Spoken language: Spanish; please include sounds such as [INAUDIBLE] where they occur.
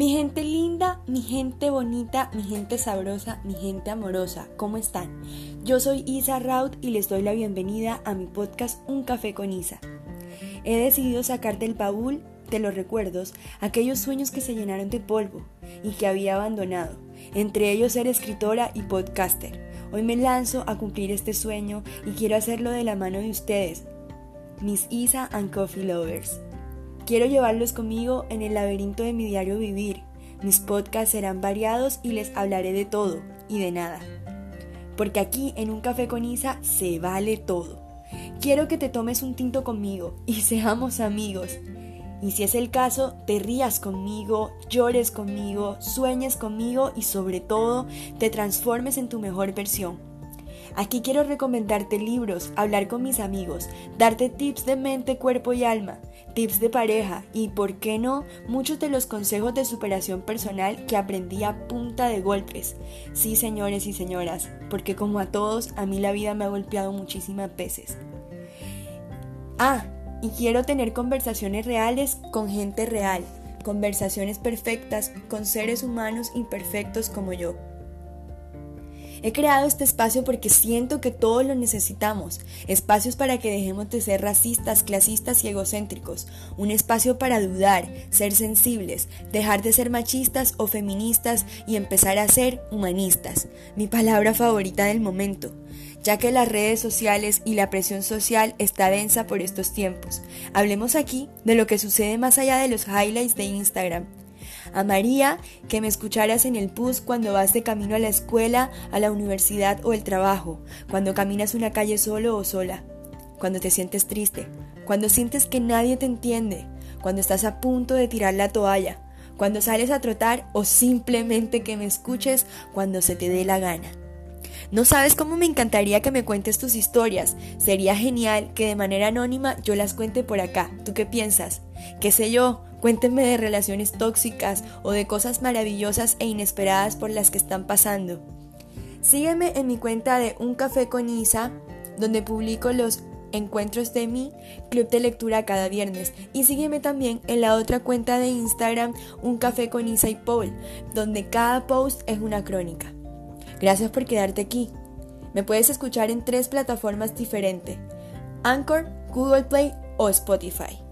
Mi gente linda, mi gente bonita, mi gente sabrosa, mi gente amorosa, ¿cómo están? Yo soy Isa Raut y les doy la bienvenida a mi podcast Un Café con Isa. He decidido sacar del baúl de los recuerdos aquellos sueños que se llenaron de polvo y que había abandonado, entre ellos ser escritora y podcaster. Hoy me lanzo a cumplir este sueño y quiero hacerlo de la mano de ustedes, mis Isa and Coffee Lovers. Quiero llevarlos conmigo en el laberinto de mi diario vivir. Mis podcasts serán variados y les hablaré de todo y de nada. Porque aquí en un café con Isa se vale todo. Quiero que te tomes un tinto conmigo y [LAUGHS] seamos amigos. Y si es el caso, te rías conmigo, llores conmigo, sueñes conmigo y sobre todo te transformes en tu mejor versión. Aquí quiero recomendarte libros, hablar con mis amigos, darte tips de mente, cuerpo y alma, tips de pareja y, por qué no, muchos de los consejos de superación personal que aprendí a punta de golpes. Sí, señores y señoras, porque como a todos, a mí la vida me ha golpeado muchísimas veces. Ah, y quiero tener conversaciones reales con gente real, conversaciones perfectas con seres humanos imperfectos como yo. He creado este espacio porque siento que todos lo necesitamos, espacios para que dejemos de ser racistas, clasistas y egocéntricos, un espacio para dudar, ser sensibles, dejar de ser machistas o feministas y empezar a ser humanistas, mi palabra favorita del momento ya que las redes sociales y la presión social está densa por estos tiempos. Hablemos aquí de lo que sucede más allá de los highlights de Instagram, a María que me escucharas en el bus cuando vas de camino a la escuela, a la universidad o el trabajo, cuando caminas una calle solo o sola, cuando te sientes triste, cuando sientes que nadie te entiende, cuando estás a punto de tirar la toalla, cuando sales a trotar o simplemente que me escuches cuando se te dé la gana. No sabes cómo me encantaría que me cuentes tus historias. Sería genial que de manera anónima yo las cuente por acá. ¿Tú qué piensas? ¿Qué sé yo? Cuéntenme de relaciones tóxicas o de cosas maravillosas e inesperadas por las que están pasando. Sígueme en mi cuenta de Un Café con Isa, donde publico los encuentros de mi club de lectura cada viernes. Y sígueme también en la otra cuenta de Instagram, Un Café con Isa y Paul, donde cada post es una crónica. Gracias por quedarte aquí. Me puedes escuchar en tres plataformas diferentes, Anchor, Google Play o Spotify.